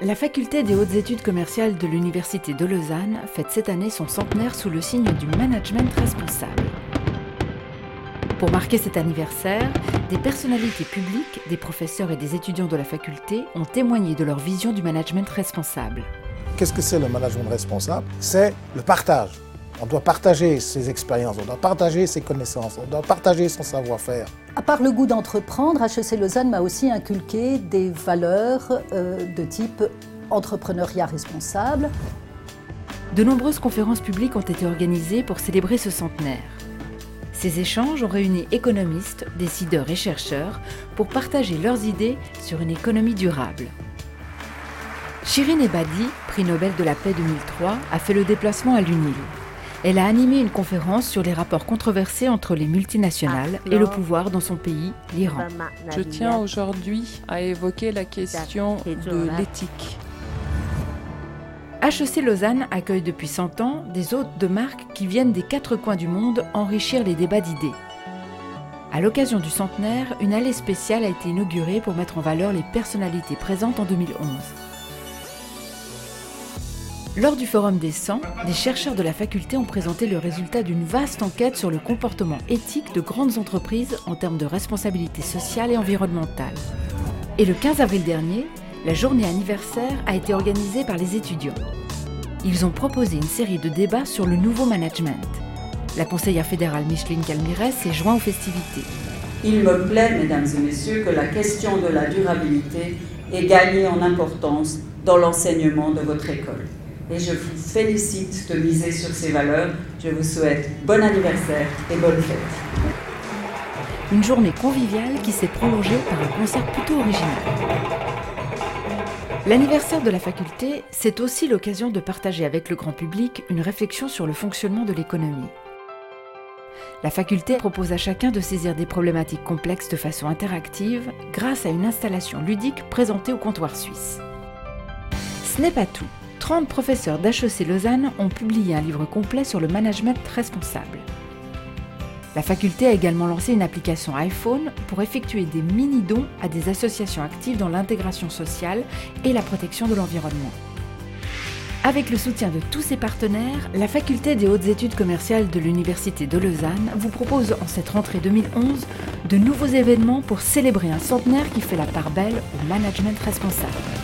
La faculté des hautes études commerciales de l'Université de Lausanne fête cette année son centenaire sous le signe du management responsable. Pour marquer cet anniversaire, des personnalités publiques, des professeurs et des étudiants de la faculté ont témoigné de leur vision du management responsable. Qu'est-ce que c'est le management responsable? C'est le partage. On doit partager ses expériences, on doit partager ses connaissances, on doit partager son savoir-faire. À part le goût d'entreprendre, HEC Lausanne m'a aussi inculqué des valeurs euh, de type entrepreneuriat responsable. De nombreuses conférences publiques ont été organisées pour célébrer ce centenaire. Ces échanges ont réuni économistes, décideurs et chercheurs pour partager leurs idées sur une économie durable. Shirin Ebadi, prix Nobel de la paix 2003, a fait le déplacement à l'UNIL. Elle a animé une conférence sur les rapports controversés entre les multinationales et le pouvoir dans son pays, l'Iran. Je tiens aujourd'hui à évoquer la question de l'éthique. HEC Lausanne accueille depuis 100 ans des hôtes de marque qui viennent des quatre coins du monde enrichir les débats d'idées. À l'occasion du centenaire, une allée spéciale a été inaugurée pour mettre en valeur les personnalités présentes en 2011. Lors du Forum des 100, des chercheurs de la faculté ont présenté le résultat d'une vaste enquête sur le comportement éthique de grandes entreprises en termes de responsabilité sociale et environnementale. Et le 15 avril dernier, la journée anniversaire a été organisée par les étudiants. Ils ont proposé une série de débats sur le nouveau management. La conseillère fédérale Micheline Calmires s'est joint aux festivités. Il me plaît, mesdames et messieurs, que la question de la durabilité ait gagné en importance dans l'enseignement de votre école et je vous félicite de miser sur ces valeurs. Je vous souhaite bon anniversaire et bonne fête. Une journée conviviale qui s'est prolongée par un concert plutôt original. L'anniversaire de la faculté, c'est aussi l'occasion de partager avec le grand public une réflexion sur le fonctionnement de l'économie. La faculté propose à chacun de saisir des problématiques complexes de façon interactive grâce à une installation ludique présentée au comptoir suisse. Ce n'est pas tout. 30 professeurs d'HEC Lausanne ont publié un livre complet sur le management responsable. La faculté a également lancé une application iPhone pour effectuer des mini-dons à des associations actives dans l'intégration sociale et la protection de l'environnement. Avec le soutien de tous ses partenaires, la faculté des hautes études commerciales de l'Université de Lausanne vous propose en cette rentrée 2011 de nouveaux événements pour célébrer un centenaire qui fait la part belle au management responsable.